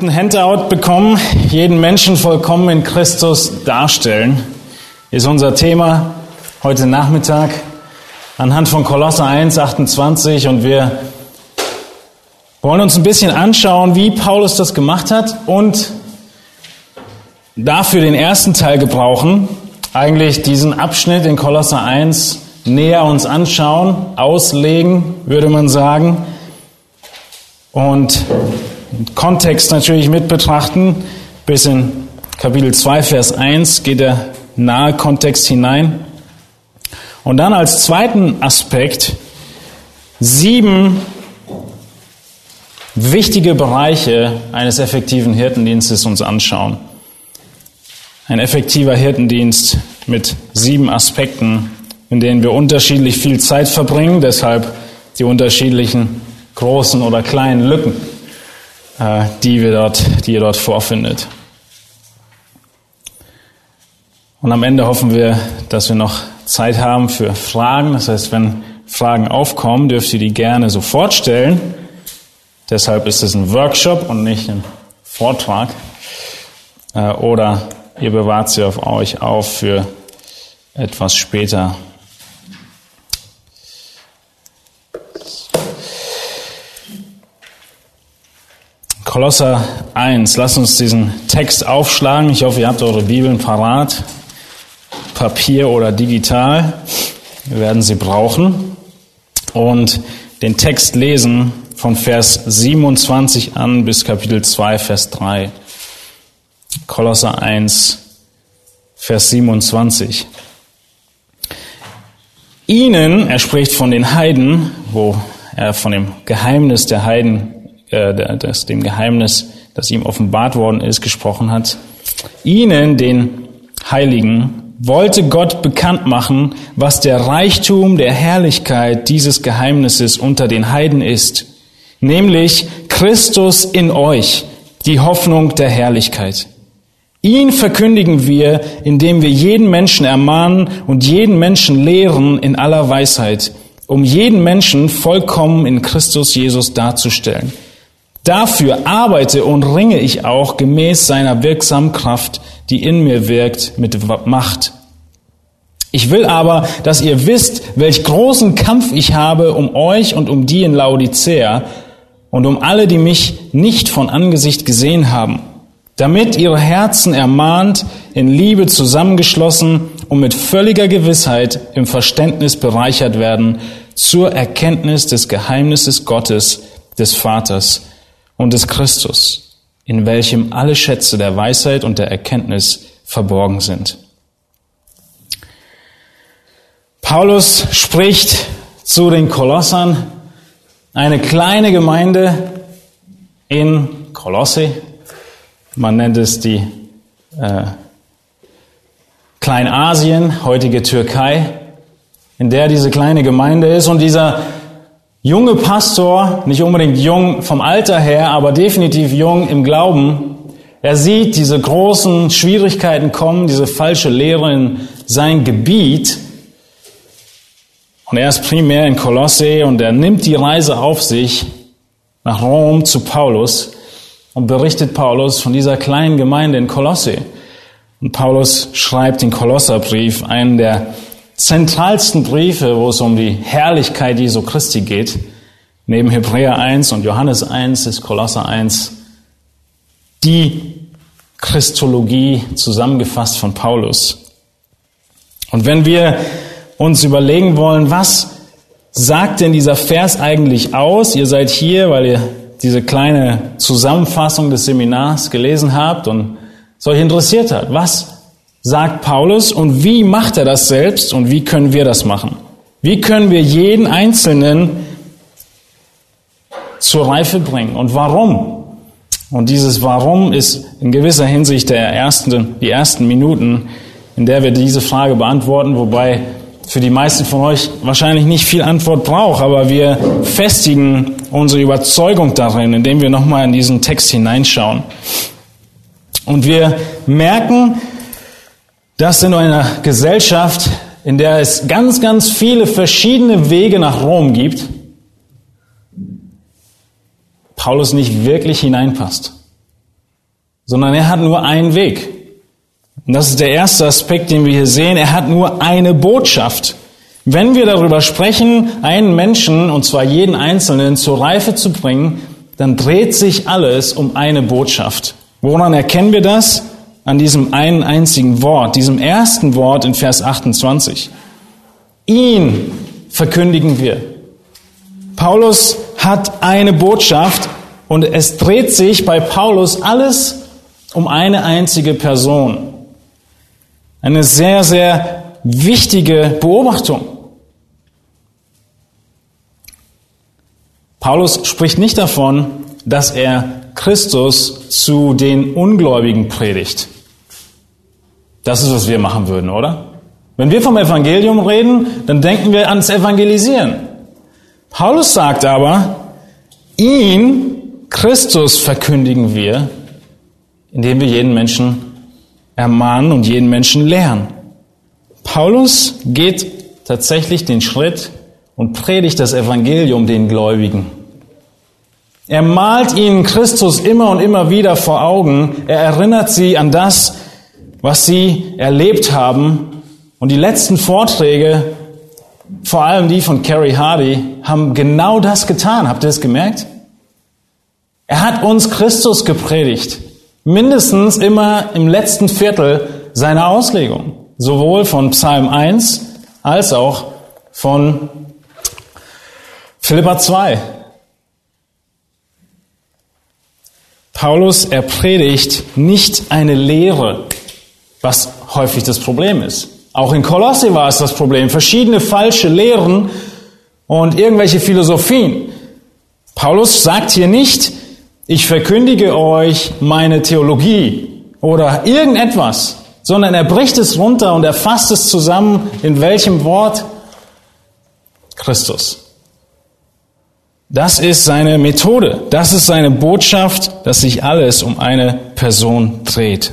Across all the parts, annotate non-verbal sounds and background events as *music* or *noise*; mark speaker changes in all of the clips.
Speaker 1: Habt ein Handout bekommen, jeden Menschen vollkommen in Christus darstellen, ist unser Thema heute Nachmittag anhand von Kolosser 1, 28 und wir wollen uns ein bisschen anschauen, wie Paulus das gemacht hat und dafür den ersten Teil gebrauchen, eigentlich diesen Abschnitt in Kolosser 1 näher uns anschauen, auslegen, würde man sagen. Und Kontext natürlich mit betrachten. Bis in Kapitel 2, Vers 1 geht der nahe Kontext hinein. Und dann als zweiten Aspekt sieben wichtige Bereiche eines effektiven Hirtendienstes uns anschauen. Ein effektiver Hirtendienst mit sieben Aspekten, in denen wir unterschiedlich viel Zeit verbringen, deshalb die unterschiedlichen großen oder kleinen Lücken. Äh, die, wir dort, die ihr dort vorfindet. Und am Ende hoffen wir, dass wir noch Zeit haben für Fragen. Das heißt, wenn Fragen aufkommen, dürft ihr die gerne sofort stellen. Deshalb ist es ein Workshop und nicht ein Vortrag. Äh, oder ihr bewahrt sie auf euch auf für etwas später. Kolosser 1. Lasst uns diesen Text aufschlagen. Ich hoffe, ihr habt eure Bibeln parat. Papier oder digital. Wir werden sie brauchen. Und den Text lesen von Vers 27 an bis Kapitel 2, Vers 3. Kolosser 1, Vers 27. Ihnen, er spricht von den Heiden, wo er von dem Geheimnis der Heiden äh, das dem Geheimnis, das ihm offenbart worden ist, gesprochen hat. Ihnen, den Heiligen, wollte Gott bekannt machen, was der Reichtum der Herrlichkeit dieses Geheimnisses unter den Heiden ist, nämlich Christus in euch, die Hoffnung der Herrlichkeit. Ihn verkündigen wir, indem wir jeden Menschen ermahnen und jeden Menschen lehren in aller Weisheit, um jeden Menschen vollkommen in Christus Jesus darzustellen. Dafür arbeite und ringe ich auch gemäß seiner wirksamen Kraft, die in mir wirkt, mit Macht. Ich will aber, dass ihr wisst, welch großen Kampf ich habe um euch und um die in Laodicea und um alle, die mich nicht von Angesicht gesehen haben, damit ihre Herzen ermahnt, in Liebe zusammengeschlossen und mit völliger Gewissheit im Verständnis bereichert werden zur Erkenntnis des Geheimnisses Gottes, des Vaters, und des Christus, in welchem alle Schätze der Weisheit und der Erkenntnis verborgen sind. Paulus spricht zu den Kolossern, eine kleine Gemeinde in Kolosse. Man nennt es die äh, Kleinasien, heutige Türkei, in der diese kleine Gemeinde ist. Und dieser junge Pastor, nicht unbedingt jung vom Alter her, aber definitiv jung im Glauben, er sieht diese großen Schwierigkeiten kommen, diese falsche Lehre in sein Gebiet. Und er ist primär in Kolosse und er nimmt die Reise auf sich nach Rom zu Paulus und berichtet Paulus von dieser kleinen Gemeinde in Kolosse. Und Paulus schreibt den Kolosserbrief, einen der zentralsten Briefe, wo es um die Herrlichkeit Jesu Christi geht, neben Hebräer 1 und Johannes 1 ist Kolosser 1 die Christologie zusammengefasst von Paulus. Und wenn wir uns überlegen wollen, was sagt denn dieser Vers eigentlich aus? Ihr seid hier, weil ihr diese kleine Zusammenfassung des Seminars gelesen habt und es euch interessiert hat. Was sagt Paulus und wie macht er das selbst und wie können wir das machen? Wie können wir jeden Einzelnen zur Reife bringen und warum? Und dieses Warum ist in gewisser Hinsicht der ersten, die ersten Minuten, in der wir diese Frage beantworten, wobei für die meisten von euch wahrscheinlich nicht viel Antwort braucht, aber wir festigen unsere Überzeugung darin, indem wir nochmal in diesen Text hineinschauen. Und wir merken, dass in einer Gesellschaft, in der es ganz, ganz viele verschiedene Wege nach Rom gibt, Paulus nicht wirklich hineinpasst, sondern er hat nur einen Weg. Und das ist der erste Aspekt, den wir hier sehen. Er hat nur eine Botschaft. Wenn wir darüber sprechen, einen Menschen, und zwar jeden Einzelnen, zur Reife zu bringen, dann dreht sich alles um eine Botschaft. Woran erkennen wir das? An diesem einen einzigen Wort, diesem ersten Wort in Vers 28. Ihn verkündigen wir. Paulus hat eine Botschaft und es dreht sich bei Paulus alles um eine einzige Person. Eine sehr, sehr wichtige Beobachtung. Paulus spricht nicht davon, dass er Christus zu den Ungläubigen predigt. Das ist, was wir machen würden, oder? Wenn wir vom Evangelium reden, dann denken wir ans Evangelisieren. Paulus sagt aber, ihn, Christus, verkündigen wir, indem wir jeden Menschen ermahnen und jeden Menschen lehren. Paulus geht tatsächlich den Schritt und predigt das Evangelium den Gläubigen. Er malt ihnen Christus immer und immer wieder vor Augen. Er erinnert sie an das, was sie erlebt haben. Und die letzten Vorträge, vor allem die von Kerry Hardy, haben genau das getan. Habt ihr es gemerkt? Er hat uns Christus gepredigt mindestens immer im letzten Viertel seiner Auslegung, sowohl von Psalm 1 als auch von Philippa 2. Paulus, er predigt nicht eine Lehre, was häufig das Problem ist. Auch in Kolosse war es das Problem. Verschiedene falsche Lehren und irgendwelche Philosophien. Paulus sagt hier nicht, ich verkündige euch meine Theologie oder irgendetwas, sondern er bricht es runter und er fasst es zusammen in welchem Wort? Christus. Das ist seine Methode, das ist seine Botschaft, dass sich alles um eine Person dreht.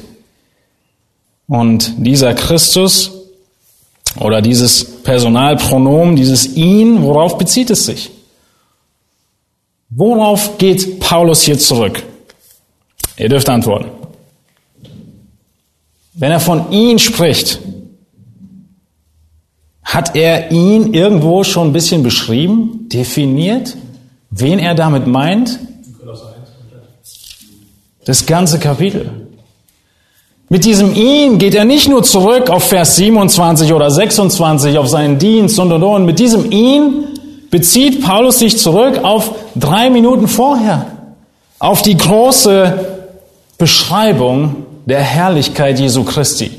Speaker 1: Und dieser Christus oder dieses Personalpronomen, dieses ihn, worauf bezieht es sich? Worauf geht Paulus hier zurück? Ihr dürft antworten. Wenn er von ihn spricht, hat er ihn irgendwo schon ein bisschen beschrieben, definiert, wen er damit meint? Das ganze Kapitel. Mit diesem ihn geht er nicht nur zurück auf Vers 27 oder 26 auf seinen Dienst und und und. Mit diesem ihn bezieht Paulus sich zurück auf drei Minuten vorher, auf die große Beschreibung der Herrlichkeit Jesu Christi.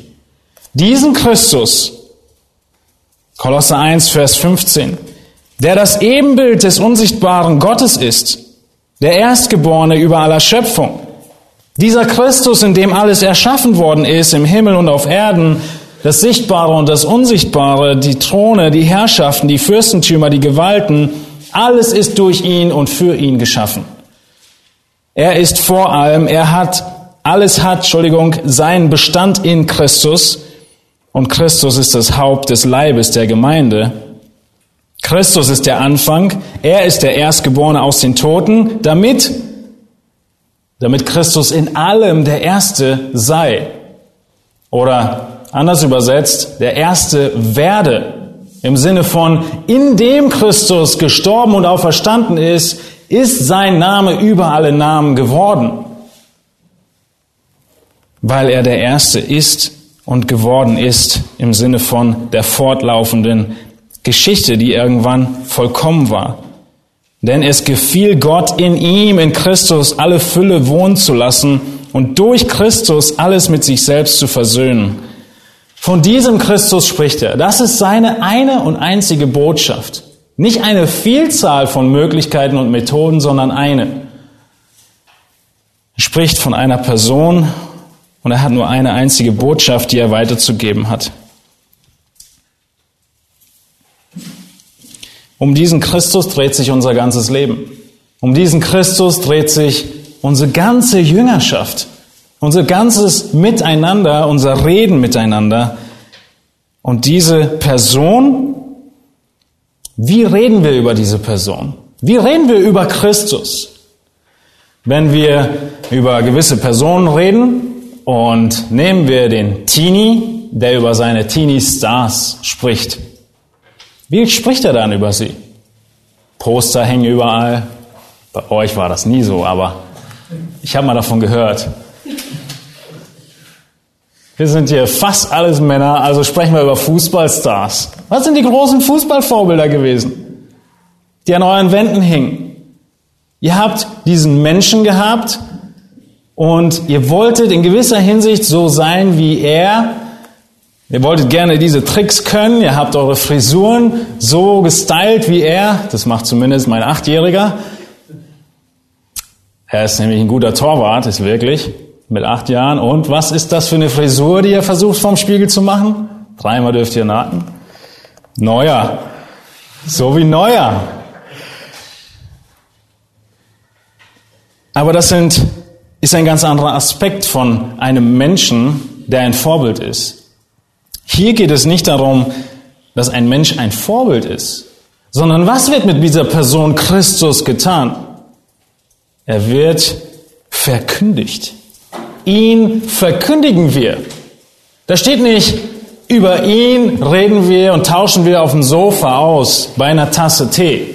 Speaker 1: Diesen Christus, Kolosser 1, Vers 15, der das Ebenbild des unsichtbaren Gottes ist, der Erstgeborene über aller Schöpfung. Dieser Christus, in dem alles erschaffen worden ist, im Himmel und auf Erden, das Sichtbare und das Unsichtbare, die Throne, die Herrschaften, die Fürstentümer, die Gewalten, alles ist durch ihn und für ihn geschaffen. Er ist vor allem, er hat, alles hat, Entschuldigung, seinen Bestand in Christus und Christus ist das Haupt des Leibes der Gemeinde. Christus ist der Anfang, er ist der Erstgeborene aus den Toten, damit, damit Christus in allem der Erste sei. Oder anders übersetzt, der erste werde. Im Sinne von, in dem Christus gestorben und auferstanden ist, ist sein Name über alle Namen geworden. weil er der Erste ist und geworden ist im Sinne von der fortlaufenden Geschichte, die irgendwann vollkommen war. Denn es gefiel Gott in ihm, in Christus, alle Fülle wohnen zu lassen und durch Christus alles mit sich selbst zu versöhnen. Von diesem Christus spricht er. Das ist seine eine und einzige Botschaft. Nicht eine Vielzahl von Möglichkeiten und Methoden, sondern eine. Er spricht von einer Person und er hat nur eine einzige Botschaft, die er weiterzugeben hat. Um diesen Christus dreht sich unser ganzes Leben. Um diesen Christus dreht sich unsere ganze Jüngerschaft, unser ganzes Miteinander, unser Reden miteinander. Und diese Person, wie reden wir über diese Person? Wie reden wir über Christus? Wenn wir über gewisse Personen reden und nehmen wir den Teenie, der über seine Teenie-Stars spricht, wie spricht er dann über sie? Poster hängen überall. Bei euch war das nie so, aber ich habe mal davon gehört. Wir sind hier fast alles Männer, also sprechen wir über Fußballstars. Was sind die großen Fußballvorbilder gewesen, die an euren Wänden hingen? Ihr habt diesen Menschen gehabt und ihr wolltet in gewisser Hinsicht so sein wie er, Ihr wolltet gerne diese Tricks können, ihr habt eure Frisuren so gestylt wie er, das macht zumindest mein Achtjähriger. Er ist nämlich ein guter Torwart, ist wirklich, mit acht Jahren. Und was ist das für eine Frisur, die ihr versucht vom Spiegel zu machen? Dreimal dürft ihr naten. Neuer. So wie Neuer. Aber das sind, ist ein ganz anderer Aspekt von einem Menschen, der ein Vorbild ist. Hier geht es nicht darum, dass ein Mensch ein Vorbild ist, sondern was wird mit dieser Person Christus getan? Er wird verkündigt. Ihn verkündigen wir. Da steht nicht, über ihn reden wir und tauschen wir auf dem Sofa aus bei einer Tasse Tee.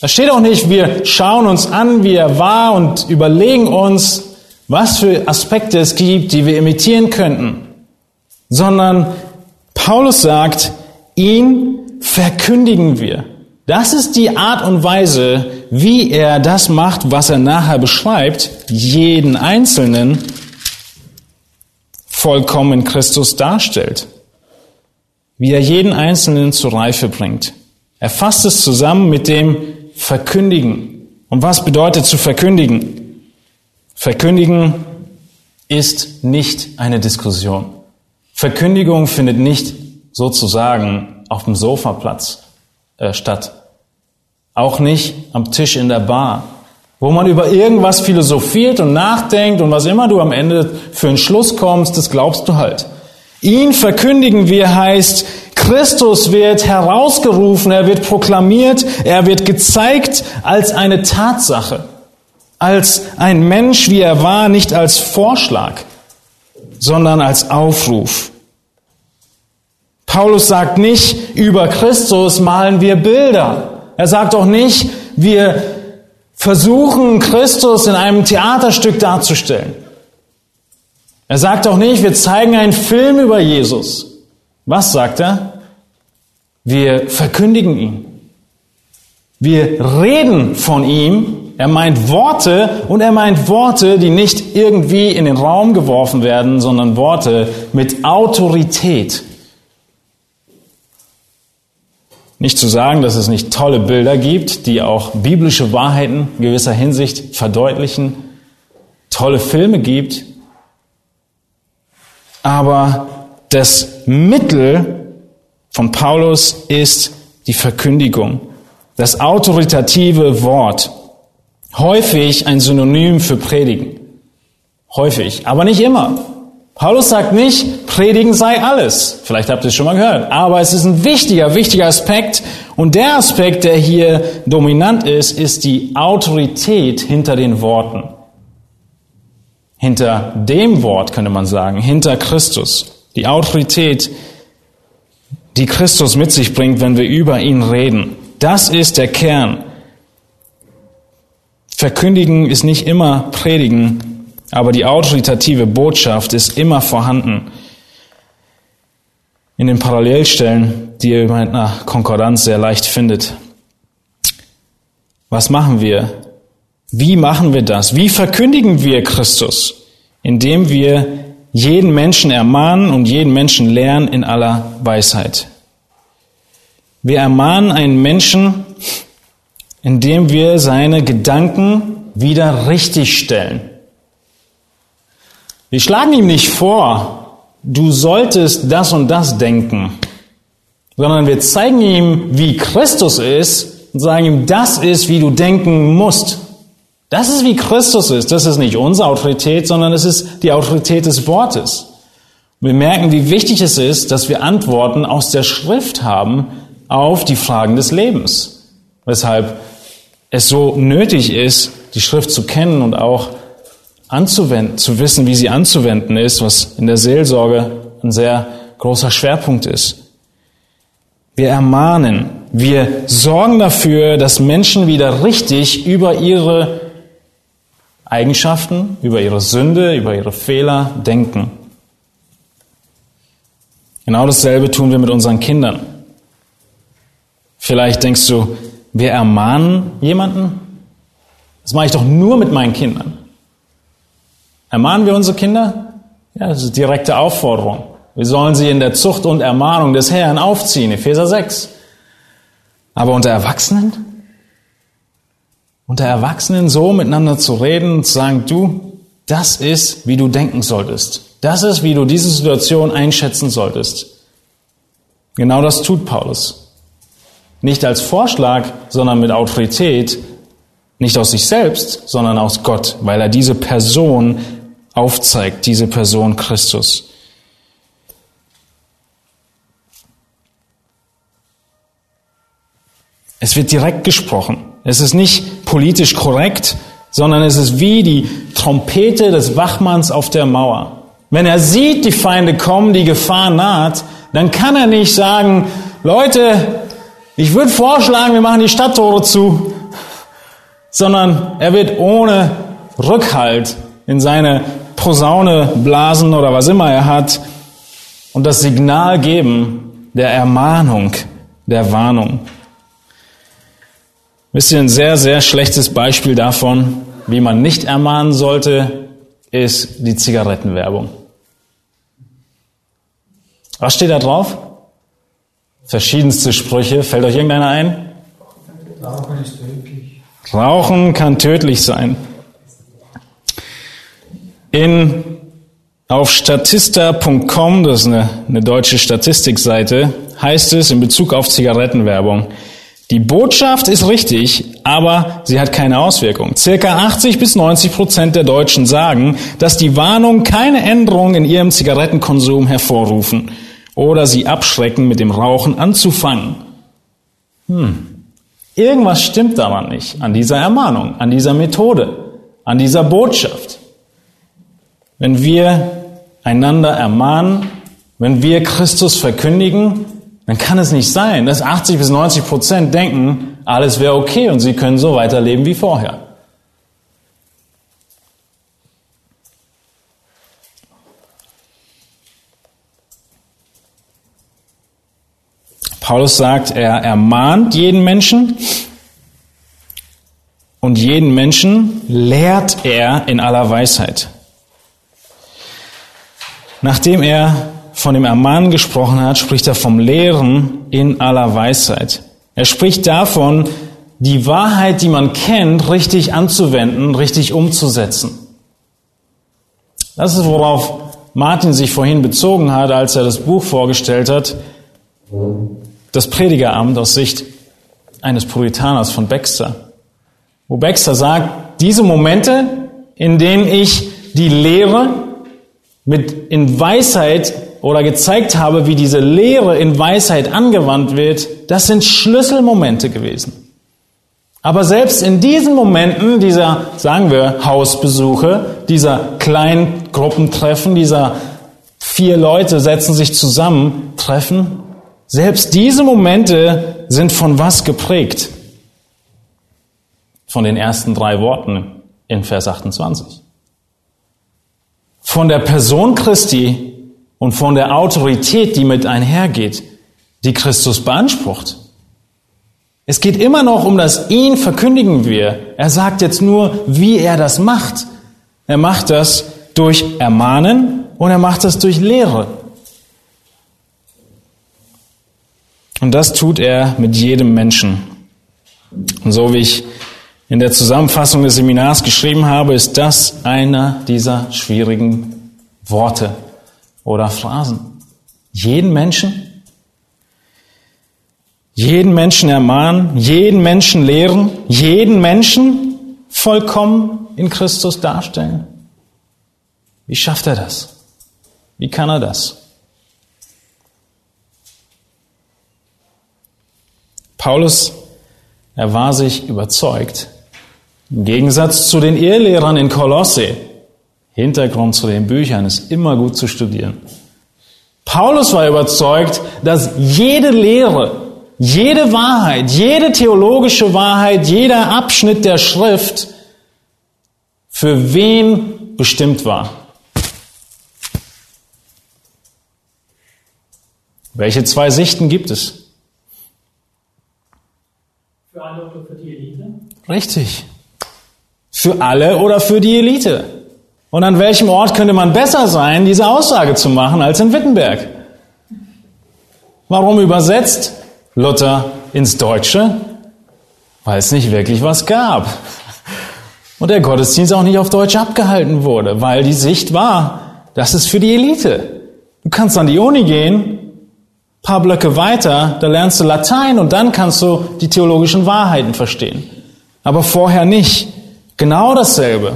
Speaker 1: Da steht auch nicht, wir schauen uns an, wie er war und überlegen uns, was für Aspekte es gibt, die wir imitieren könnten sondern Paulus sagt, ihn verkündigen wir. Das ist die Art und Weise, wie er das macht, was er nachher beschreibt, jeden Einzelnen vollkommen Christus darstellt. Wie er jeden Einzelnen zur Reife bringt. Er fasst es zusammen mit dem Verkündigen. Und was bedeutet zu verkündigen? Verkündigen ist nicht eine Diskussion. Verkündigung findet nicht sozusagen auf dem Sofaplatz äh, statt. Auch nicht am Tisch in der Bar, wo man über irgendwas philosophiert und nachdenkt und was immer du am Ende für einen Schluss kommst, das glaubst du halt. Ihn verkündigen wir heißt, Christus wird herausgerufen, er wird proklamiert, er wird gezeigt als eine Tatsache, als ein Mensch, wie er war, nicht als Vorschlag sondern als Aufruf. Paulus sagt nicht, über Christus malen wir Bilder. Er sagt auch nicht, wir versuchen Christus in einem Theaterstück darzustellen. Er sagt auch nicht, wir zeigen einen Film über Jesus. Was sagt er? Wir verkündigen ihn. Wir reden von ihm er meint Worte und er meint Worte, die nicht irgendwie in den Raum geworfen werden, sondern Worte mit Autorität. Nicht zu sagen, dass es nicht tolle Bilder gibt, die auch biblische Wahrheiten in gewisser Hinsicht verdeutlichen, tolle Filme gibt, aber das Mittel von Paulus ist die Verkündigung, das autoritative Wort häufig ein Synonym für predigen. Häufig, aber nicht immer. Paulus sagt nicht, predigen sei alles. Vielleicht habt ihr es schon mal gehört. Aber es ist ein wichtiger, wichtiger Aspekt. Und der Aspekt, der hier dominant ist, ist die Autorität hinter den Worten. Hinter dem Wort könnte man sagen, hinter Christus. Die Autorität, die Christus mit sich bringt, wenn wir über ihn reden. Das ist der Kern Verkündigen ist nicht immer Predigen, aber die autoritative Botschaft ist immer vorhanden. In den Parallelstellen, die ihr mit einer Konkordanz sehr leicht findet. Was machen wir? Wie machen wir das? Wie verkündigen wir Christus? Indem wir jeden Menschen ermahnen und jeden Menschen lehren in aller Weisheit. Wir ermahnen einen Menschen, indem wir seine Gedanken wieder richtigstellen. Wir schlagen ihm nicht vor, du solltest das und das denken, sondern wir zeigen ihm, wie Christus ist und sagen ihm, das ist, wie du denken musst. Das ist, wie Christus ist. Das ist nicht unsere Autorität, sondern es ist die Autorität des Wortes. Wir merken, wie wichtig es ist, dass wir Antworten aus der Schrift haben auf die Fragen des Lebens. Weshalb es so nötig ist, die Schrift zu kennen und auch anzuwenden, zu wissen, wie sie anzuwenden ist, was in der Seelsorge ein sehr großer Schwerpunkt ist. Wir ermahnen, wir sorgen dafür, dass Menschen wieder richtig über ihre Eigenschaften, über ihre Sünde, über ihre Fehler denken. Genau dasselbe tun wir mit unseren Kindern. Vielleicht denkst du, wir ermahnen jemanden? Das mache ich doch nur mit meinen Kindern. Ermahnen wir unsere Kinder? Ja, das ist direkte Aufforderung. Wir sollen sie in der Zucht und Ermahnung des Herrn aufziehen, Epheser 6. Aber unter Erwachsenen? unter Erwachsenen so miteinander zu reden und zu sagen, du, das ist, wie du denken solltest. Das ist, wie du diese Situation einschätzen solltest. Genau das tut Paulus. Nicht als Vorschlag, sondern mit Autorität, nicht aus sich selbst, sondern aus Gott, weil er diese Person aufzeigt, diese Person Christus. Es wird direkt gesprochen. Es ist nicht politisch korrekt, sondern es ist wie die Trompete des Wachmanns auf der Mauer. Wenn er sieht, die Feinde kommen, die Gefahr naht, dann kann er nicht sagen, Leute, ich würde vorschlagen, wir machen die Stadttore zu, sondern er wird ohne Rückhalt in seine Posaune blasen oder was immer er hat und das Signal geben der Ermahnung, der Warnung. Wisst ihr, ein sehr, sehr schlechtes Beispiel davon, wie man nicht ermahnen sollte, ist die Zigarettenwerbung. Was steht da drauf? Verschiedenste Sprüche. Fällt euch irgendeiner ein? Rauchen ist tödlich. Rauchen kann tödlich sein. In, auf statista.com, das ist eine, eine deutsche Statistikseite, heißt es in Bezug auf Zigarettenwerbung, die Botschaft ist richtig, aber sie hat keine Auswirkung. Circa 80 bis 90 Prozent der Deutschen sagen, dass die Warnungen keine Änderung in ihrem Zigarettenkonsum hervorrufen oder sie abschrecken, mit dem Rauchen anzufangen. Hm. Irgendwas stimmt daran nicht, an dieser Ermahnung, an dieser Methode, an dieser Botschaft. Wenn wir einander ermahnen, wenn wir Christus verkündigen, dann kann es nicht sein, dass 80 bis 90 Prozent denken, alles wäre okay und sie können so weiterleben wie vorher. Paulus sagt, er ermahnt jeden Menschen und jeden Menschen lehrt er in aller Weisheit. Nachdem er von dem Ermahnen gesprochen hat, spricht er vom Lehren in aller Weisheit. Er spricht davon, die Wahrheit, die man kennt, richtig anzuwenden, richtig umzusetzen. Das ist, worauf Martin sich vorhin bezogen hat, als er das Buch vorgestellt hat, das Predigeramt aus Sicht eines Puritaners von Baxter. Wo Baxter sagt, diese Momente, in denen ich die Lehre mit in Weisheit oder gezeigt habe, wie diese Lehre in Weisheit angewandt wird, das sind Schlüsselmomente gewesen. Aber selbst in diesen Momenten dieser, sagen wir, Hausbesuche, dieser kleinen Gruppentreffen, dieser vier Leute setzen sich zusammen, treffen, selbst diese Momente sind von was geprägt? Von den ersten drei Worten in Vers 28. von der Person Christi und von der Autorität, die mit einhergeht, die Christus beansprucht. Es geht immer noch um das ihn verkündigen wir. Er sagt jetzt nur, wie er das macht. Er macht das durch Ermahnen und er macht das durch Lehre. Und das tut er mit jedem Menschen. Und so wie ich in der Zusammenfassung des Seminars geschrieben habe, ist das einer dieser schwierigen Worte oder Phrasen. Jeden Menschen, jeden Menschen ermahnen, jeden Menschen lehren, jeden Menschen vollkommen in Christus darstellen. Wie schafft er das? Wie kann er das? Paulus, er war sich überzeugt, im Gegensatz zu den Irrlehrern in Kolosse, Hintergrund zu den Büchern ist immer gut zu studieren. Paulus war überzeugt, dass jede Lehre, jede Wahrheit, jede theologische Wahrheit, jeder Abschnitt der Schrift für wen bestimmt war. Welche zwei Sichten gibt es? Für alle oder für die Elite? Richtig. Für alle oder für die Elite. Und an welchem Ort könnte man besser sein, diese Aussage zu machen, als in Wittenberg? Warum übersetzt Luther ins Deutsche? Weil es nicht wirklich was gab. Und der Gottesdienst auch nicht auf Deutsch abgehalten wurde, weil die Sicht war, das ist für die Elite. Du kannst an die Uni gehen paar Blöcke weiter, da lernst du Latein und dann kannst du die theologischen Wahrheiten verstehen. Aber vorher nicht. Genau dasselbe.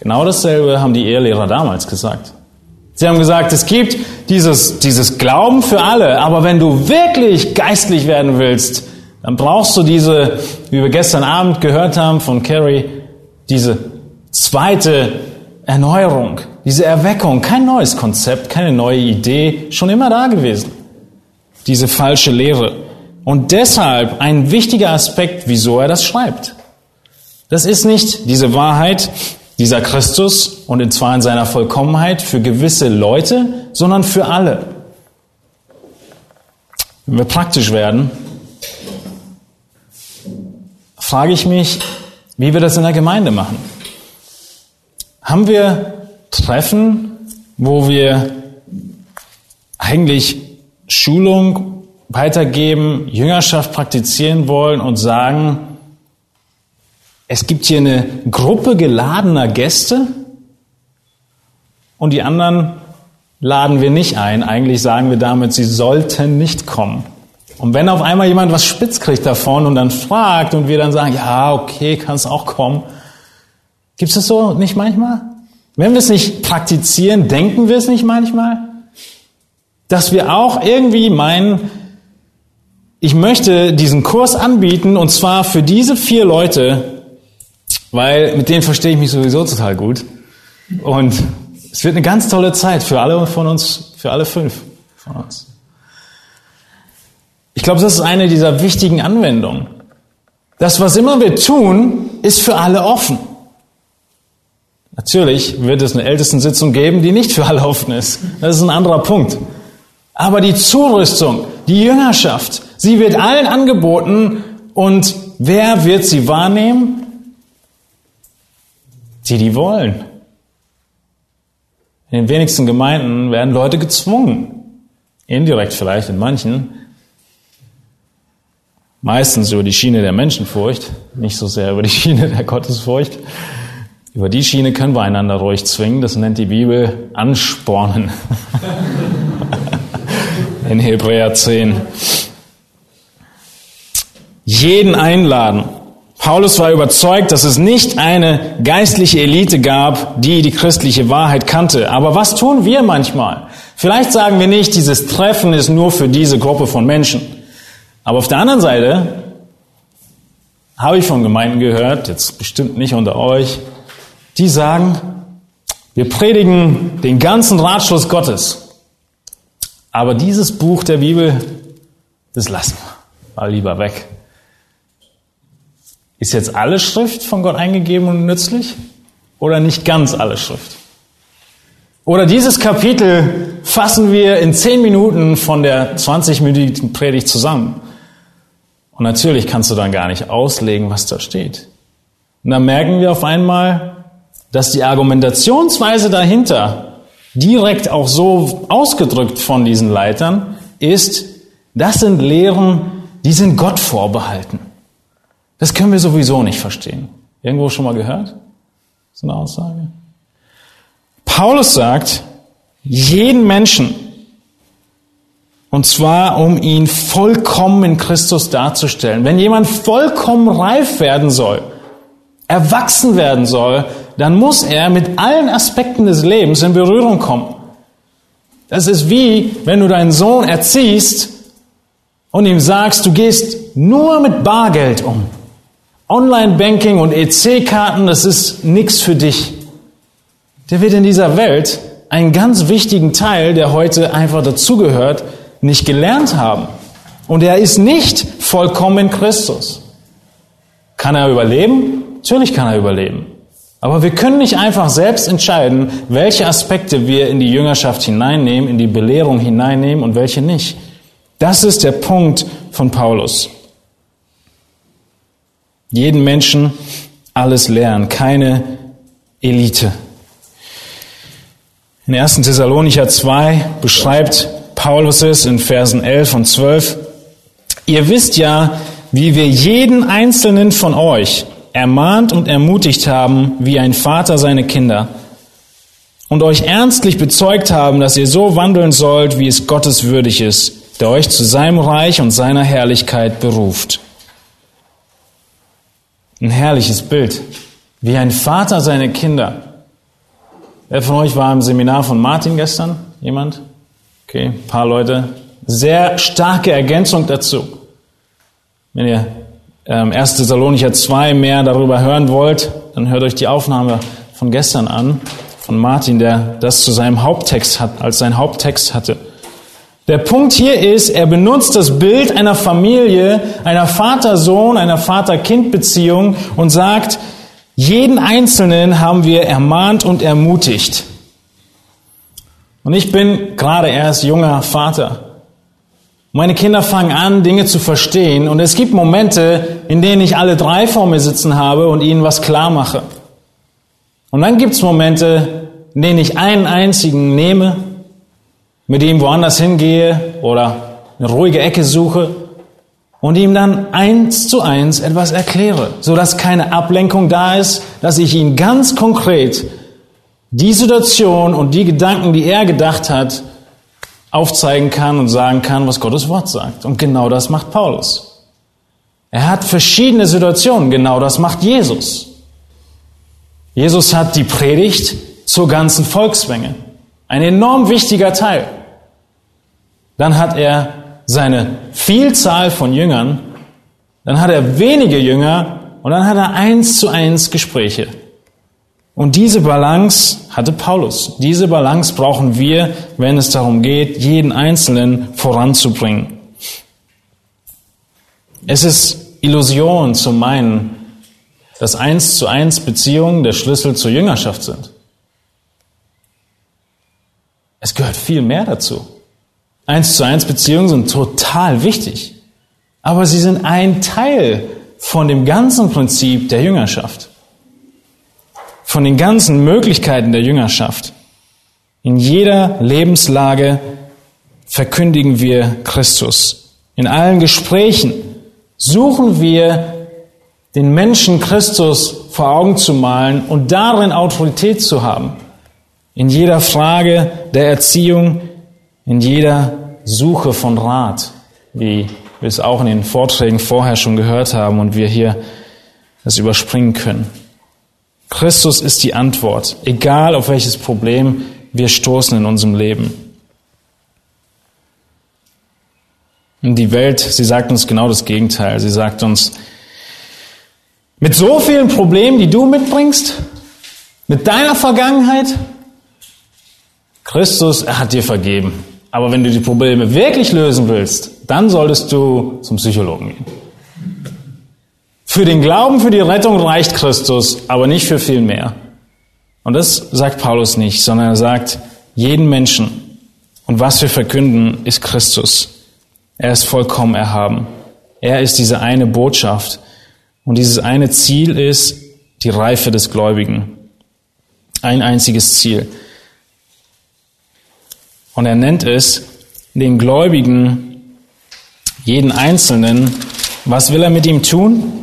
Speaker 1: Genau dasselbe haben die Ehelehrer damals gesagt. Sie haben gesagt, es gibt dieses, dieses Glauben für alle, aber wenn du wirklich geistlich werden willst, dann brauchst du diese, wie wir gestern Abend gehört haben von Carrie, diese zweite Erneuerung, diese Erweckung, kein neues Konzept, keine neue Idee, schon immer da gewesen diese falsche Lehre. Und deshalb ein wichtiger Aspekt, wieso er das schreibt. Das ist nicht diese Wahrheit, dieser Christus und zwar in seiner Vollkommenheit für gewisse Leute, sondern für alle. Wenn wir praktisch werden, frage ich mich, wie wir das in der Gemeinde machen. Haben wir Treffen, wo wir eigentlich Schulung weitergeben, Jüngerschaft praktizieren wollen und sagen, es gibt hier eine Gruppe geladener Gäste und die anderen laden wir nicht ein. Eigentlich sagen wir damit, sie sollten nicht kommen. Und wenn auf einmal jemand was spitz kriegt davon und dann fragt und wir dann sagen, ja, okay, kannst auch kommen. Gibt es das so nicht manchmal? Wenn wir es nicht praktizieren, denken wir es nicht manchmal? Dass wir auch irgendwie meinen, ich möchte diesen Kurs anbieten und zwar für diese vier Leute, weil mit denen verstehe ich mich sowieso total gut. Und es wird eine ganz tolle Zeit für alle von uns, für alle fünf von uns. Ich glaube, das ist eine dieser wichtigen Anwendungen. Das, was immer wir tun, ist für alle offen. Natürlich wird es eine Ältestensitzung geben, die nicht für alle offen ist. Das ist ein anderer Punkt. Aber die Zurüstung, die Jüngerschaft, sie wird allen angeboten und wer wird sie wahrnehmen? Die, die wollen. In den wenigsten Gemeinden werden Leute gezwungen, indirekt vielleicht in manchen, meistens über die Schiene der Menschenfurcht, nicht so sehr über die *laughs* Schiene der Gottesfurcht. Über die Schiene können wir einander ruhig zwingen, das nennt die Bibel Anspornen. *laughs* in Hebräer 10. Jeden einladen. Paulus war überzeugt, dass es nicht eine geistliche Elite gab, die die christliche Wahrheit kannte. Aber was tun wir manchmal? Vielleicht sagen wir nicht, dieses Treffen ist nur für diese Gruppe von Menschen. Aber auf der anderen Seite habe ich von Gemeinden gehört, jetzt bestimmt nicht unter euch, die sagen, wir predigen den ganzen Ratschluss Gottes. Aber dieses Buch der Bibel, das lassen wir mal lieber weg. Ist jetzt alle Schrift von Gott eingegeben und nützlich? Oder nicht ganz alle Schrift? Oder dieses Kapitel fassen wir in zehn Minuten von der 20-minütigen Predigt zusammen. Und natürlich kannst du dann gar nicht auslegen, was da steht. Und dann merken wir auf einmal, dass die Argumentationsweise dahinter, direkt auch so ausgedrückt von diesen Leitern, ist, das sind Lehren, die sind Gott vorbehalten. Das können wir sowieso nicht verstehen. Irgendwo schon mal gehört? So eine Aussage. Paulus sagt, jeden Menschen, und zwar um ihn vollkommen in Christus darzustellen. Wenn jemand vollkommen reif werden soll, erwachsen werden soll, dann muss er mit allen Aspekten des Lebens in Berührung kommen. Das ist wie, wenn du deinen Sohn erziehst und ihm sagst, du gehst nur mit Bargeld um. Online-Banking und EC-Karten, das ist nichts für dich. Der wird in dieser Welt einen ganz wichtigen Teil, der heute einfach dazugehört, nicht gelernt haben. Und er ist nicht vollkommen in Christus. Kann er überleben? Natürlich kann er überleben. Aber wir können nicht einfach selbst entscheiden, welche Aspekte wir in die Jüngerschaft hineinnehmen, in die Belehrung hineinnehmen und welche nicht. Das ist der Punkt von Paulus. Jeden Menschen alles lernen, keine Elite. In 1. Thessalonicher 2 beschreibt Paulus es in Versen 11 und 12. Ihr wisst ja, wie wir jeden einzelnen von euch ermahnt und ermutigt haben, wie ein Vater seine Kinder, und euch ernstlich bezeugt haben, dass ihr so wandeln sollt, wie es Gottes würdig ist, der euch zu seinem Reich und seiner Herrlichkeit beruft. Ein herrliches Bild, wie ein Vater seine Kinder. Wer von euch war im Seminar von Martin gestern? Jemand? Okay, ein paar Leute. Sehr starke Ergänzung dazu. Wenn ihr 1. Ähm, Thessalonicher 2 mehr darüber hören wollt, dann hört euch die Aufnahme von gestern an, von Martin, der das zu seinem Haupttext hat, als sein Haupttext hatte. Der Punkt hier ist, er benutzt das Bild einer Familie, einer Vater-Sohn, einer Vater-Kind-Beziehung und sagt, jeden Einzelnen haben wir ermahnt und ermutigt. Und ich bin gerade erst junger Vater. Meine Kinder fangen an, Dinge zu verstehen und es gibt Momente, in denen ich alle drei vor mir sitzen habe und ihnen was klar mache. Und dann gibt es Momente, in denen ich einen einzigen nehme, mit ihm woanders hingehe oder eine ruhige Ecke suche und ihm dann eins zu eins etwas erkläre, sodass keine Ablenkung da ist, dass ich ihm ganz konkret die Situation und die Gedanken, die er gedacht hat, aufzeigen kann und sagen kann, was Gottes Wort sagt. Und genau das macht Paulus. Er hat verschiedene Situationen, genau das macht Jesus. Jesus hat die Predigt zur ganzen Volksmenge. Ein enorm wichtiger Teil. Dann hat er seine Vielzahl von Jüngern, dann hat er wenige Jünger und dann hat er eins zu eins Gespräche. Und diese Balance hatte Paulus. Diese Balance brauchen wir, wenn es darum geht, jeden Einzelnen voranzubringen. Es ist Illusion zu meinen, dass eins zu eins Beziehungen der Schlüssel zur Jüngerschaft sind. Es gehört viel mehr dazu. Eins zu eins Beziehungen sind total wichtig. Aber sie sind ein Teil von dem ganzen Prinzip der Jüngerschaft von den ganzen Möglichkeiten der Jüngerschaft. In jeder Lebenslage verkündigen wir Christus. In allen Gesprächen suchen wir den Menschen Christus vor Augen zu malen und darin Autorität zu haben. In jeder Frage der Erziehung, in jeder Suche von Rat, wie wir es auch in den Vorträgen vorher schon gehört haben und wir hier das überspringen können. Christus ist die Antwort, egal auf welches Problem wir stoßen in unserem Leben. Und die Welt, sie sagt uns genau das Gegenteil. Sie sagt uns, mit so vielen Problemen, die du mitbringst, mit deiner Vergangenheit, Christus, er hat dir vergeben. Aber wenn du die Probleme wirklich lösen willst, dann solltest du zum Psychologen gehen. Für den Glauben, für die Rettung reicht Christus, aber nicht für viel mehr. Und das sagt Paulus nicht, sondern er sagt, jeden Menschen. Und was wir verkünden, ist Christus. Er ist vollkommen erhaben. Er ist diese eine Botschaft. Und dieses eine Ziel ist die Reife des Gläubigen. Ein einziges Ziel. Und er nennt es den Gläubigen, jeden Einzelnen, was will er mit ihm tun?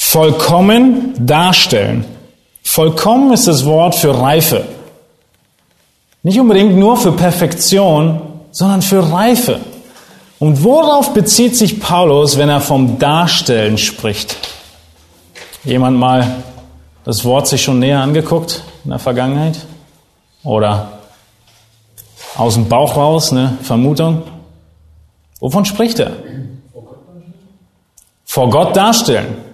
Speaker 1: Vollkommen darstellen. Vollkommen ist das Wort für Reife. Nicht unbedingt nur für Perfektion, sondern für Reife. Und worauf bezieht sich Paulus, wenn er vom Darstellen spricht? Jemand mal das Wort sich schon näher angeguckt in der Vergangenheit? Oder aus dem Bauch raus, eine Vermutung? Wovon spricht er? Vor Gott darstellen.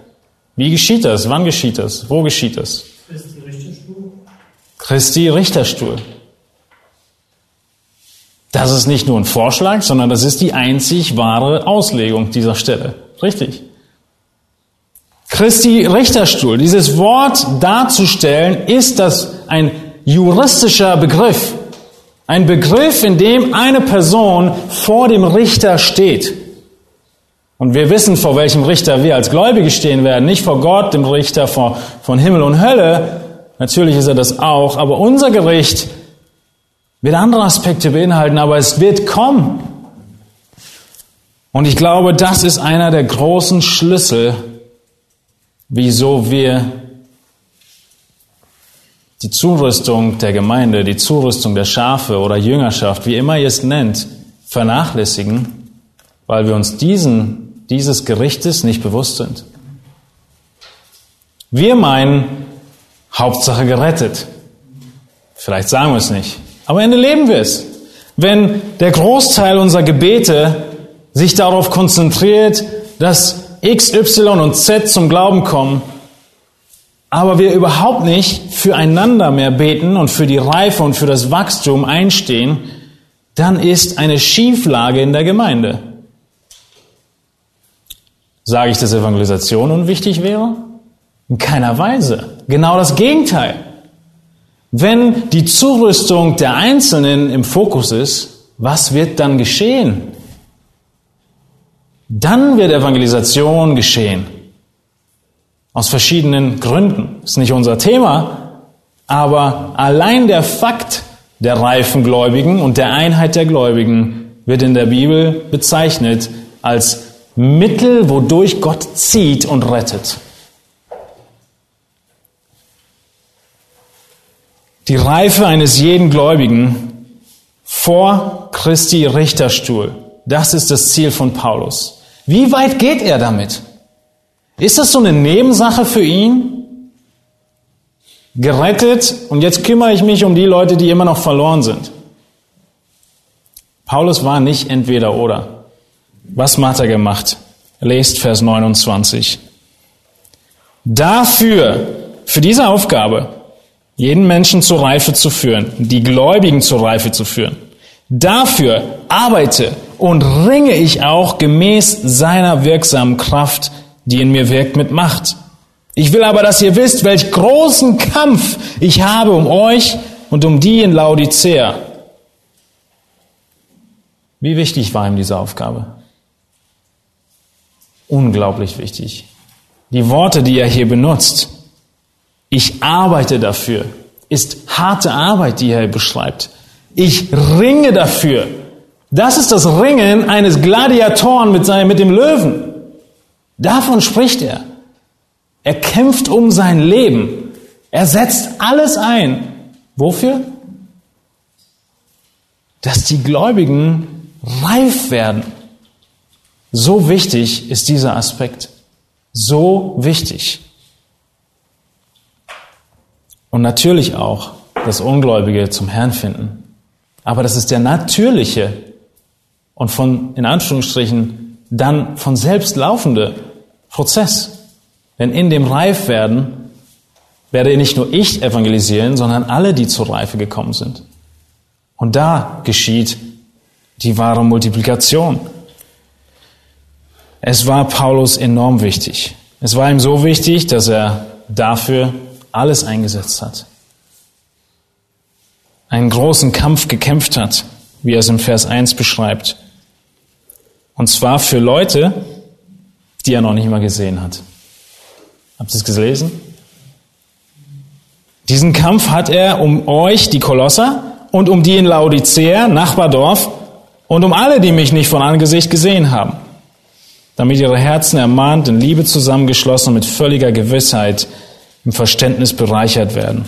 Speaker 1: Wie geschieht das? Wann geschieht das? Wo geschieht das? Christi Richterstuhl. Christi Richterstuhl. Das ist nicht nur ein Vorschlag, sondern das ist die einzig wahre Auslegung dieser Stelle. Richtig. Christi Richterstuhl, dieses Wort darzustellen, ist das ein juristischer Begriff. Ein Begriff, in dem eine Person vor dem Richter steht. Und wir wissen, vor welchem Richter wir als Gläubige stehen werden. Nicht vor Gott, dem Richter von Himmel und Hölle. Natürlich ist er das auch. Aber unser Gericht wird andere Aspekte beinhalten, aber es wird kommen. Und ich glaube, das ist einer der großen Schlüssel, wieso wir die Zurüstung der Gemeinde, die Zurüstung der Schafe oder Jüngerschaft, wie immer ihr es nennt, vernachlässigen, weil wir uns diesen, dieses Gerichtes nicht bewusst sind. Wir meinen, Hauptsache gerettet. Vielleicht sagen wir es nicht. Aber am Ende leben wir es. Wenn der Großteil unserer Gebete sich darauf konzentriert, dass X, Y und Z zum Glauben kommen, aber wir überhaupt nicht füreinander mehr beten und für die Reife und für das Wachstum einstehen, dann ist eine Schieflage in der Gemeinde. Sage ich, dass Evangelisation unwichtig wäre? In keiner Weise. Genau das Gegenteil. Wenn die Zurüstung der Einzelnen im Fokus ist, was wird dann geschehen? Dann wird Evangelisation geschehen. Aus verschiedenen Gründen. Ist nicht unser Thema, aber allein der Fakt der reifen Gläubigen und der Einheit der Gläubigen wird in der Bibel bezeichnet als Mittel, wodurch Gott zieht und rettet. Die Reife eines jeden Gläubigen vor Christi Richterstuhl. Das ist das Ziel von Paulus. Wie weit geht er damit? Ist das so eine Nebensache für ihn? Gerettet und jetzt kümmere ich mich um die Leute, die immer noch verloren sind. Paulus war nicht entweder oder. Was hat er gemacht? Lest Vers 29. Dafür, für diese Aufgabe, jeden Menschen zur Reife zu führen, die Gläubigen zur Reife zu führen. Dafür arbeite und ringe ich auch gemäß seiner wirksamen Kraft, die in mir wirkt, mit Macht. Ich will aber, dass ihr wisst, welch großen Kampf ich habe um euch und um die in Laodicea. Wie wichtig war ihm diese Aufgabe? Unglaublich wichtig. Die Worte, die er hier benutzt, ich arbeite dafür, ist harte Arbeit, die er beschreibt. Ich ringe dafür. Das ist das Ringen eines Gladiatoren mit, seinem, mit dem Löwen. Davon spricht er. Er kämpft um sein Leben. Er setzt alles ein. Wofür? Dass die Gläubigen reif werden. So wichtig ist dieser Aspekt. So wichtig. Und natürlich auch das Ungläubige zum Herrn finden. Aber das ist der natürliche und von, in Anführungsstrichen, dann von selbst laufende Prozess. Denn in dem Reifwerden werde nicht nur ich evangelisieren, sondern alle, die zur Reife gekommen sind. Und da geschieht die wahre Multiplikation. Es war Paulus enorm wichtig. Es war ihm so wichtig, dass er dafür alles eingesetzt hat. einen großen Kampf gekämpft hat, wie er es im Vers 1 beschreibt. Und zwar für Leute, die er noch nicht mal gesehen hat. Habt ihr es gelesen? Diesen Kampf hat er um euch, die Kolosser, und um die in Laodicea, Nachbardorf, und um alle, die mich nicht von Angesicht gesehen haben, damit ihre Herzen ermahnt, in Liebe zusammengeschlossen und mit völliger Gewissheit im Verständnis bereichert werden.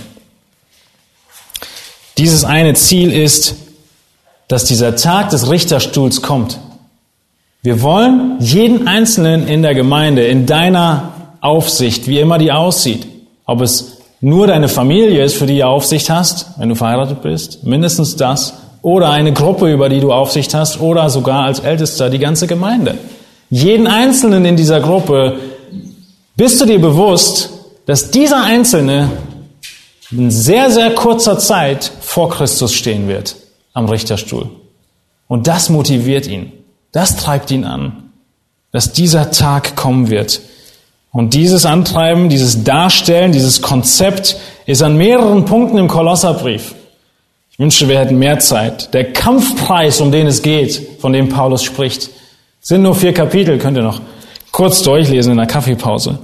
Speaker 1: Dieses eine Ziel ist, dass dieser Tag des Richterstuhls kommt. Wir wollen jeden Einzelnen in der Gemeinde, in deiner Aufsicht, wie immer die aussieht, ob es nur deine Familie ist, für die du Aufsicht hast, wenn du verheiratet bist, mindestens das, oder eine Gruppe, über die du Aufsicht hast, oder sogar als Ältester die ganze Gemeinde. Jeden Einzelnen in dieser Gruppe bist du dir bewusst, dass dieser Einzelne in sehr, sehr kurzer Zeit vor Christus stehen wird am Richterstuhl. Und das motiviert ihn. Das treibt ihn an, dass dieser Tag kommen wird. Und dieses Antreiben, dieses Darstellen, dieses Konzept ist an mehreren Punkten im Kolosserbrief. Ich wünsche, wir hätten mehr Zeit. Der Kampfpreis, um den es geht, von dem Paulus spricht, sind nur vier Kapitel, könnt ihr noch kurz durchlesen in der Kaffeepause.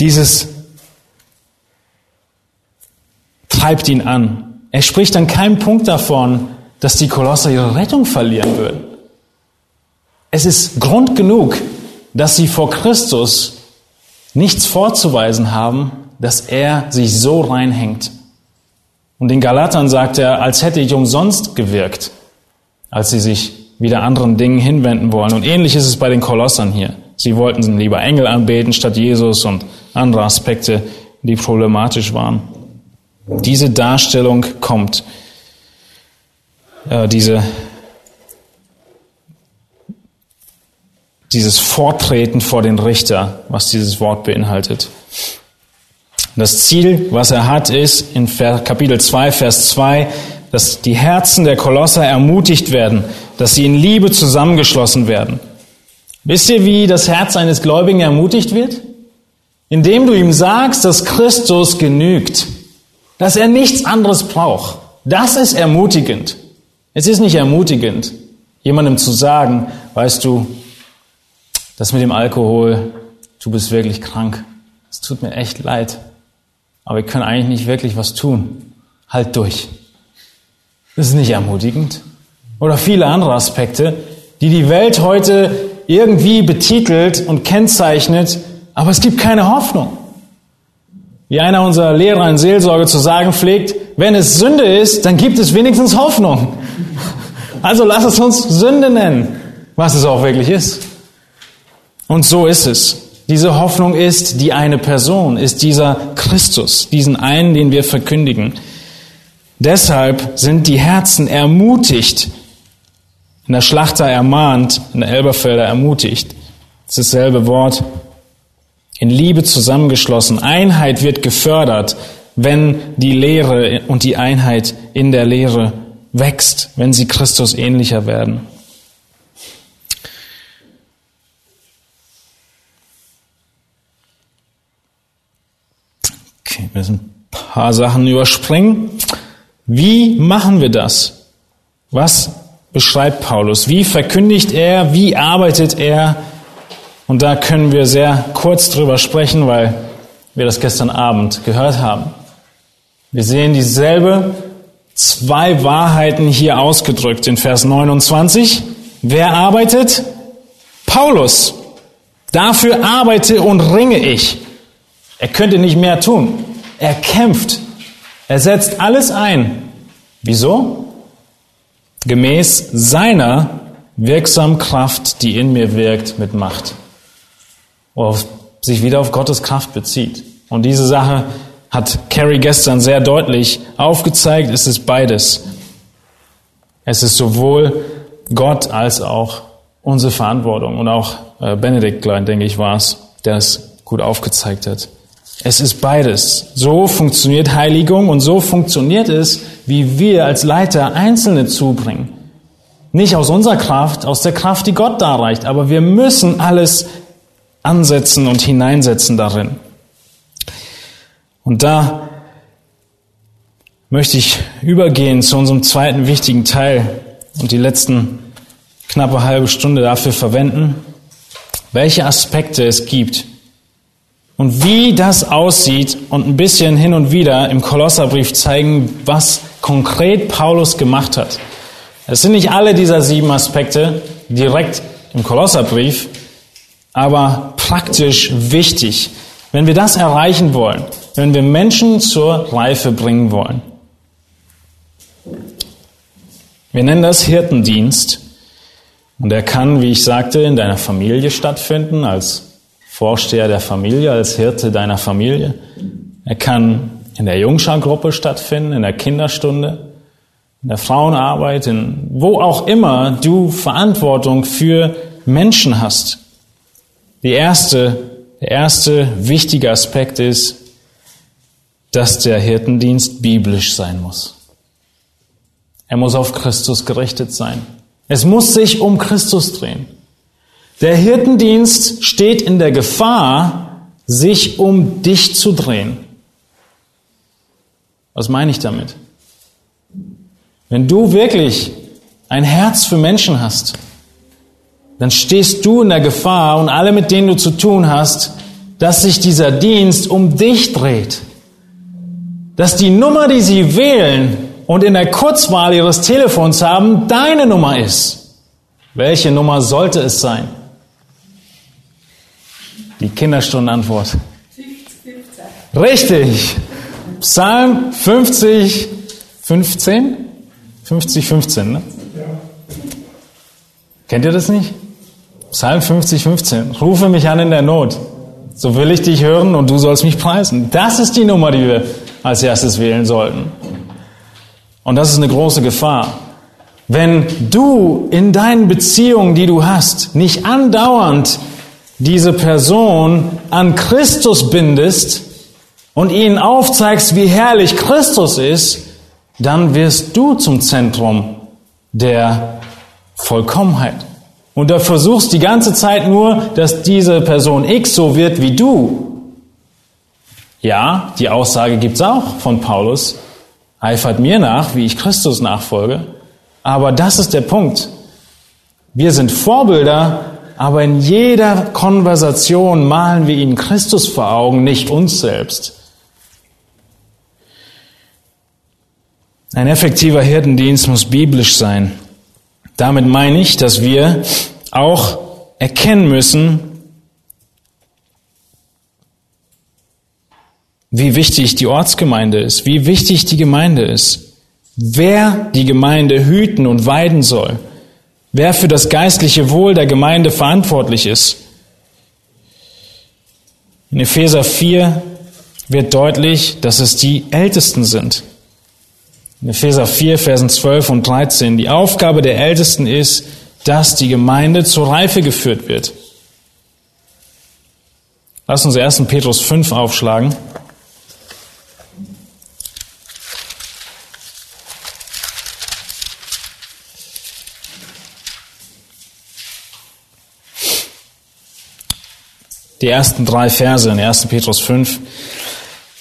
Speaker 1: Dieses treibt ihn an. Er spricht an keinem Punkt davon, dass die Kolosser ihre Rettung verlieren würden. Es ist Grund genug, dass sie vor Christus nichts vorzuweisen haben, dass er sich so reinhängt. Und den Galatern sagt er, als hätte ich umsonst gewirkt, als sie sich wieder anderen Dingen hinwenden wollen. Und ähnlich ist es bei den Kolossern hier. Sie wollten lieber Engel anbeten statt Jesus und andere Aspekte, die problematisch waren. Diese Darstellung kommt, äh, diese, dieses Vortreten vor den Richter, was dieses Wort beinhaltet. Das Ziel, was er hat, ist in Kapitel 2, Vers 2, dass die Herzen der Kolosser ermutigt werden, dass sie in Liebe zusammengeschlossen werden. Wisst ihr, wie das Herz eines Gläubigen ermutigt wird? Indem du ihm sagst, dass Christus genügt, dass er nichts anderes braucht. Das ist ermutigend. Es ist nicht ermutigend, jemandem zu sagen, weißt du, das mit dem Alkohol, du bist wirklich krank. Es tut mir echt leid. Aber wir können eigentlich nicht wirklich was tun. Halt durch. Das ist nicht ermutigend. Oder viele andere Aspekte, die die Welt heute irgendwie betitelt und kennzeichnet, aber es gibt keine Hoffnung. Wie einer unserer Lehrer in Seelsorge zu sagen pflegt, wenn es Sünde ist, dann gibt es wenigstens Hoffnung. Also lass es uns Sünde nennen, was es auch wirklich ist. Und so ist es. Diese Hoffnung ist die eine Person, ist dieser Christus, diesen einen, den wir verkündigen. Deshalb sind die Herzen ermutigt, in der Schlachter ermahnt, in der Elberfelder ermutigt. Das ist dasselbe Wort. In Liebe zusammengeschlossen. Einheit wird gefördert, wenn die Lehre und die Einheit in der Lehre wächst, wenn sie Christus ähnlicher werden. Okay, wir müssen ein paar Sachen überspringen. Wie machen wir das? Was beschreibt Paulus? Wie verkündigt er? Wie arbeitet er? Und da können wir sehr kurz drüber sprechen, weil wir das gestern Abend gehört haben. Wir sehen dieselbe zwei Wahrheiten hier ausgedrückt in Vers 29. Wer arbeitet? Paulus. Dafür arbeite und ringe ich. Er könnte nicht mehr tun. Er kämpft. Er setzt alles ein. Wieso? Gemäß seiner wirksamen Kraft, die in mir wirkt, mit Macht. Worauf sich wieder auf Gottes Kraft bezieht. Und diese Sache hat Carrie gestern sehr deutlich aufgezeigt. Es ist beides. Es ist sowohl Gott als auch unsere Verantwortung. Und auch äh, Benedikt, denke ich, war es, der es gut aufgezeigt hat. Es ist beides. So funktioniert Heiligung und so funktioniert es, wie wir als Leiter Einzelne zubringen. Nicht aus unserer Kraft, aus der Kraft, die Gott darreicht, aber wir müssen alles ansetzen und hineinsetzen darin. Und da möchte ich übergehen zu unserem zweiten wichtigen Teil und die letzten knappe halbe Stunde dafür verwenden, welche Aspekte es gibt und wie das aussieht und ein bisschen hin und wieder im Kolosserbrief zeigen, was konkret Paulus gemacht hat. Es sind nicht alle dieser sieben Aspekte direkt im Kolosserbrief, aber praktisch wichtig, wenn wir das erreichen wollen, wenn wir Menschen zur Reife bringen wollen. Wir nennen das Hirtendienst und er kann, wie ich sagte, in deiner Familie stattfinden, als Vorsteher der Familie, als Hirte deiner Familie. Er kann in der Jungschargruppe stattfinden, in der Kinderstunde, in der Frauenarbeit, in wo auch immer du Verantwortung für Menschen hast. Die erste, der erste wichtige Aspekt ist, dass der Hirtendienst biblisch sein muss. Er muss auf Christus gerichtet sein. Es muss sich um Christus drehen. Der Hirtendienst steht in der Gefahr, sich um dich zu drehen. Was meine ich damit? Wenn du wirklich ein Herz für Menschen hast, dann stehst du in der Gefahr und alle, mit denen du zu tun hast, dass sich dieser Dienst um dich dreht. Dass die Nummer, die sie wählen und in der Kurzwahl ihres Telefons haben, deine Nummer ist. Welche Nummer sollte es sein? Die Kinderstundenantwort. Richtig. Psalm 50, 15? 50, 15, ne? Kennt ihr das nicht? Psalm 50, 15. Rufe mich an in der Not. So will ich dich hören und du sollst mich preisen. Das ist die Nummer, die wir als erstes wählen sollten. Und das ist eine große Gefahr. Wenn du in deinen Beziehungen, die du hast, nicht andauernd diese Person an Christus bindest und ihnen aufzeigst, wie herrlich Christus ist, dann wirst du zum Zentrum der Vollkommenheit. Und da versuchst die ganze Zeit nur, dass diese Person X so wird wie du. Ja, die Aussage gibt's auch von Paulus. Eifert mir nach, wie ich Christus nachfolge. Aber das ist der Punkt. Wir sind Vorbilder aber in jeder Konversation malen wir ihnen Christus vor Augen, nicht uns selbst. Ein effektiver Hirtendienst muss biblisch sein. Damit meine ich, dass wir auch erkennen müssen, wie wichtig die Ortsgemeinde ist, wie wichtig die Gemeinde ist, wer die Gemeinde hüten und weiden soll wer für das geistliche Wohl der Gemeinde verantwortlich ist. In Epheser 4 wird deutlich, dass es die Ältesten sind. In Epheser 4, Versen 12 und 13. Die Aufgabe der Ältesten ist, dass die Gemeinde zur Reife geführt wird. Lass uns 1. Petrus 5 aufschlagen. Die ersten drei Verse in 1. Petrus 5.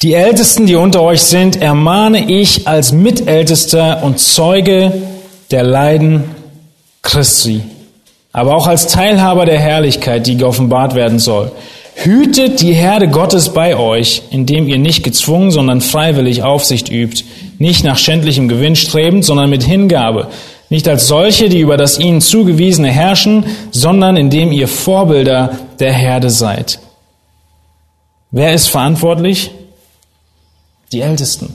Speaker 1: Die Ältesten, die unter euch sind, ermahne ich als Mitältester und Zeuge der Leiden Christi, aber auch als Teilhaber der Herrlichkeit, die geoffenbart werden soll. Hütet die Herde Gottes bei euch, indem ihr nicht gezwungen, sondern freiwillig Aufsicht übt, nicht nach schändlichem Gewinn strebend, sondern mit Hingabe, nicht als solche, die über das ihnen zugewiesene herrschen, sondern indem ihr Vorbilder der Herde seid. Wer ist verantwortlich? Die Ältesten.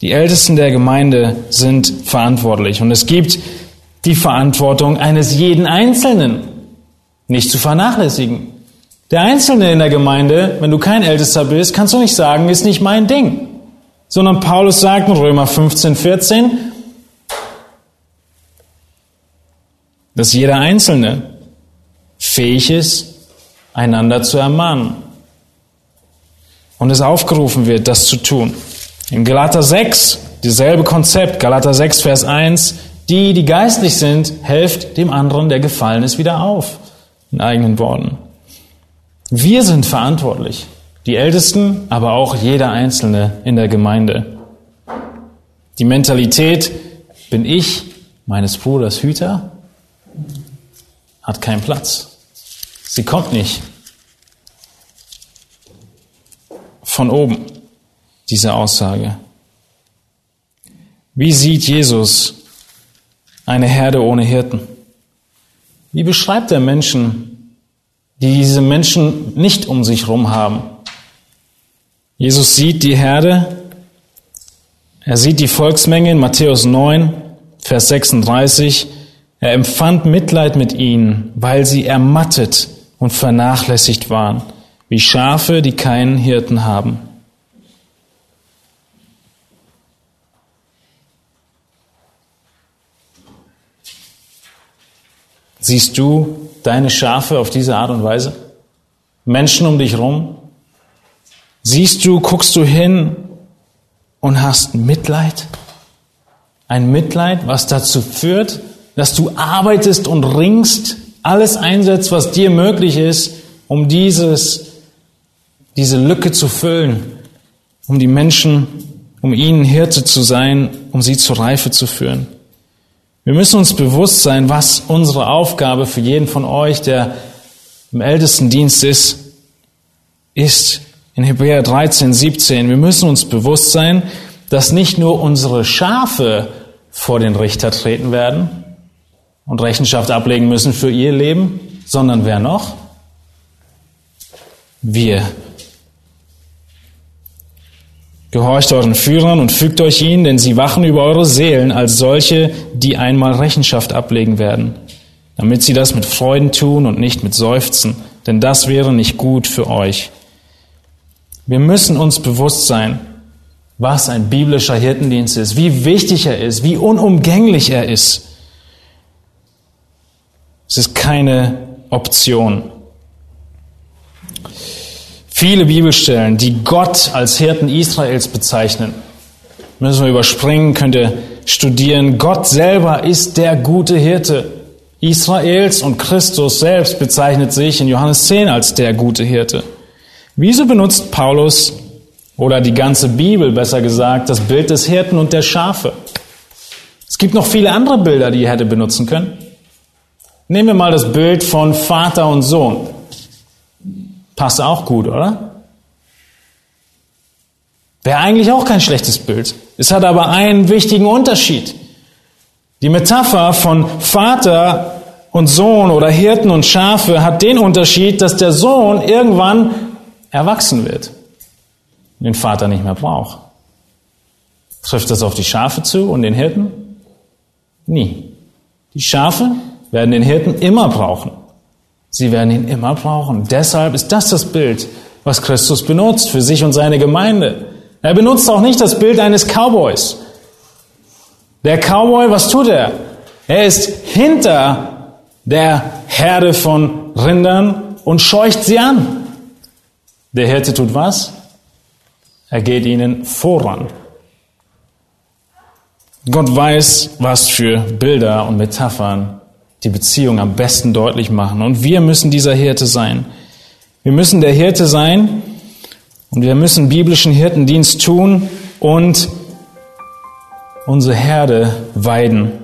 Speaker 1: Die Ältesten der Gemeinde sind verantwortlich. Und es gibt die Verantwortung eines jeden Einzelnen nicht zu vernachlässigen. Der Einzelne in der Gemeinde, wenn du kein Ältester bist, kannst du nicht sagen, ist nicht mein Ding. Sondern Paulus sagt in Römer 15, 14, dass jeder Einzelne fähig ist, einander zu ermahnen. Und es aufgerufen wird, das zu tun. In Galater 6, dieselbe Konzept, Galater 6, Vers 1, die, die geistlich sind, helft dem anderen, der gefallen ist, wieder auf. In eigenen Worten. Wir sind verantwortlich. Die Ältesten, aber auch jeder Einzelne in der Gemeinde. Die Mentalität, bin ich meines Bruders Hüter, hat keinen Platz. Sie kommt nicht von oben, diese Aussage. Wie sieht Jesus eine Herde ohne Hirten? Wie beschreibt er Menschen, die diese Menschen nicht um sich herum haben? Jesus sieht die Herde, er sieht die Volksmenge in Matthäus 9, Vers 36. Er empfand Mitleid mit ihnen, weil sie ermattet und vernachlässigt waren wie Schafe, die keinen Hirten haben. Siehst du deine Schafe auf diese Art und Weise? Menschen um dich rum? Siehst du, guckst du hin und hast Mitleid? Ein Mitleid, was dazu führt, dass du arbeitest und ringst, alles einsetzt, was dir möglich ist, um dieses diese Lücke zu füllen, um die Menschen, um ihnen Hirte zu sein, um sie zur Reife zu führen. Wir müssen uns bewusst sein, was unsere Aufgabe für jeden von euch, der im Ältestendienst ist, ist. In Hebräer 13, 17. Wir müssen uns bewusst sein, dass nicht nur unsere Schafe vor den Richter treten werden und Rechenschaft ablegen müssen für ihr Leben, sondern wer noch? Wir Gehorcht euren Führern und fügt euch ihnen, denn sie wachen über eure Seelen als solche, die einmal Rechenschaft ablegen werden, damit sie das mit Freuden tun und nicht mit Seufzen, denn das wäre nicht gut für euch. Wir müssen uns bewusst sein, was ein biblischer Hirtendienst ist, wie wichtig er ist, wie unumgänglich er ist. Es ist keine Option. Viele Bibelstellen, die Gott als Hirten Israels bezeichnen, müssen wir überspringen, könnt ihr studieren. Gott selber ist der gute Hirte Israels und Christus selbst bezeichnet sich in Johannes 10 als der gute Hirte. Wieso benutzt Paulus oder die ganze Bibel besser gesagt das Bild des Hirten und der Schafe? Es gibt noch viele andere Bilder, die ihr hätte benutzen können. Nehmen wir mal das Bild von Vater und Sohn. Passt auch gut, oder? Wäre eigentlich auch kein schlechtes Bild. Es hat aber einen wichtigen Unterschied. Die Metapher von Vater und Sohn oder Hirten und Schafe hat den Unterschied, dass der Sohn irgendwann erwachsen wird und den Vater nicht mehr braucht. Trifft das auf die Schafe zu und den Hirten? Nie. Die Schafe werden den Hirten immer brauchen. Sie werden ihn immer brauchen. Deshalb ist das das Bild, was Christus benutzt für sich und seine Gemeinde. Er benutzt auch nicht das Bild eines Cowboys. Der Cowboy, was tut er? Er ist hinter der Herde von Rindern und scheucht sie an. Der Hirte tut was? Er geht ihnen voran. Gott weiß, was für Bilder und Metaphern die Beziehung am besten deutlich machen. Und wir müssen dieser Hirte sein. Wir müssen der Hirte sein und wir müssen biblischen Hirtendienst tun und unsere Herde weiden.